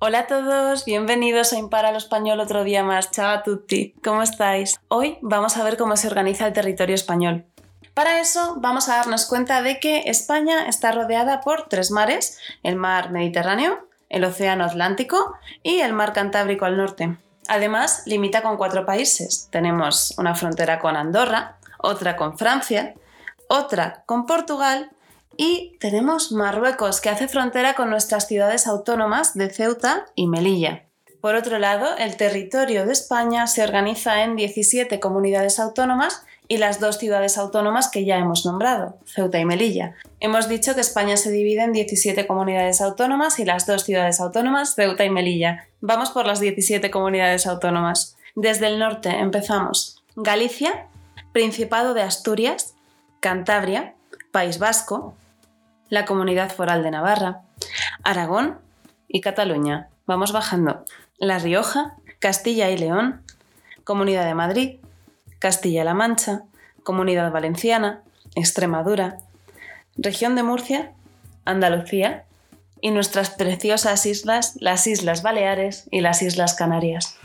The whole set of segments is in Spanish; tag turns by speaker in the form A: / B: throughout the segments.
A: Hola a todos, bienvenidos a Impara lo Español otro día más. Chao a tutti, ¿cómo estáis? Hoy vamos a ver cómo se organiza el territorio español. Para eso vamos a darnos cuenta de que España está rodeada por tres mares, el mar Mediterráneo, el Océano Atlántico y el mar Cantábrico al norte. Además, limita con cuatro países. Tenemos una frontera con Andorra, otra con Francia, otra con Portugal y tenemos Marruecos, que hace frontera con nuestras ciudades autónomas de Ceuta y Melilla. Por otro lado, el territorio de España se organiza en 17 comunidades autónomas y las dos ciudades autónomas que ya hemos nombrado, Ceuta y Melilla. Hemos dicho que España se divide en 17 comunidades autónomas y las dos ciudades autónomas, Ceuta y Melilla. Vamos por las 17 comunidades autónomas. Desde el norte empezamos. Galicia, Principado de Asturias, Cantabria, País Vasco, la Comunidad Foral de Navarra, Aragón y Cataluña. Vamos bajando. La Rioja, Castilla y León, Comunidad de Madrid, Castilla-La Mancha, Comunidad Valenciana, Extremadura, Región de Murcia, Andalucía y nuestras preciosas islas, las Islas Baleares y las Islas Canarias.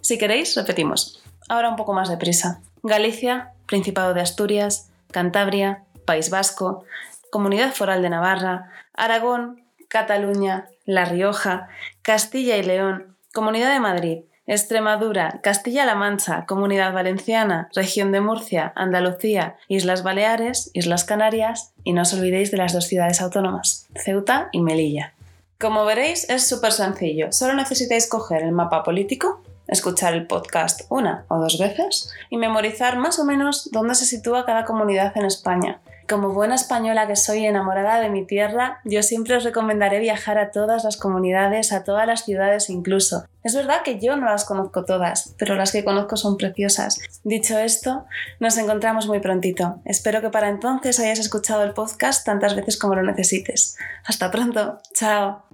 A: Si queréis, repetimos. Ahora un poco más deprisa. Galicia, Principado de Asturias, Cantabria, País Vasco, Comunidad Foral de Navarra, Aragón, Cataluña, La Rioja, Castilla y León, Comunidad de Madrid, Extremadura, Castilla-La Mancha, Comunidad Valenciana, Región de Murcia, Andalucía, Islas Baleares, Islas Canarias y no os olvidéis de las dos ciudades autónomas, Ceuta y Melilla. Como veréis es súper sencillo, solo necesitáis coger el mapa político, escuchar el podcast una o dos veces y memorizar más o menos dónde se sitúa cada comunidad en España como buena española que soy enamorada de mi tierra, yo siempre os recomendaré viajar a todas las comunidades, a todas las ciudades incluso. Es verdad que yo no las conozco todas, pero las que conozco son preciosas. Dicho esto, nos encontramos muy prontito. Espero que para entonces hayas escuchado el podcast tantas veces como lo necesites. Hasta pronto. Chao.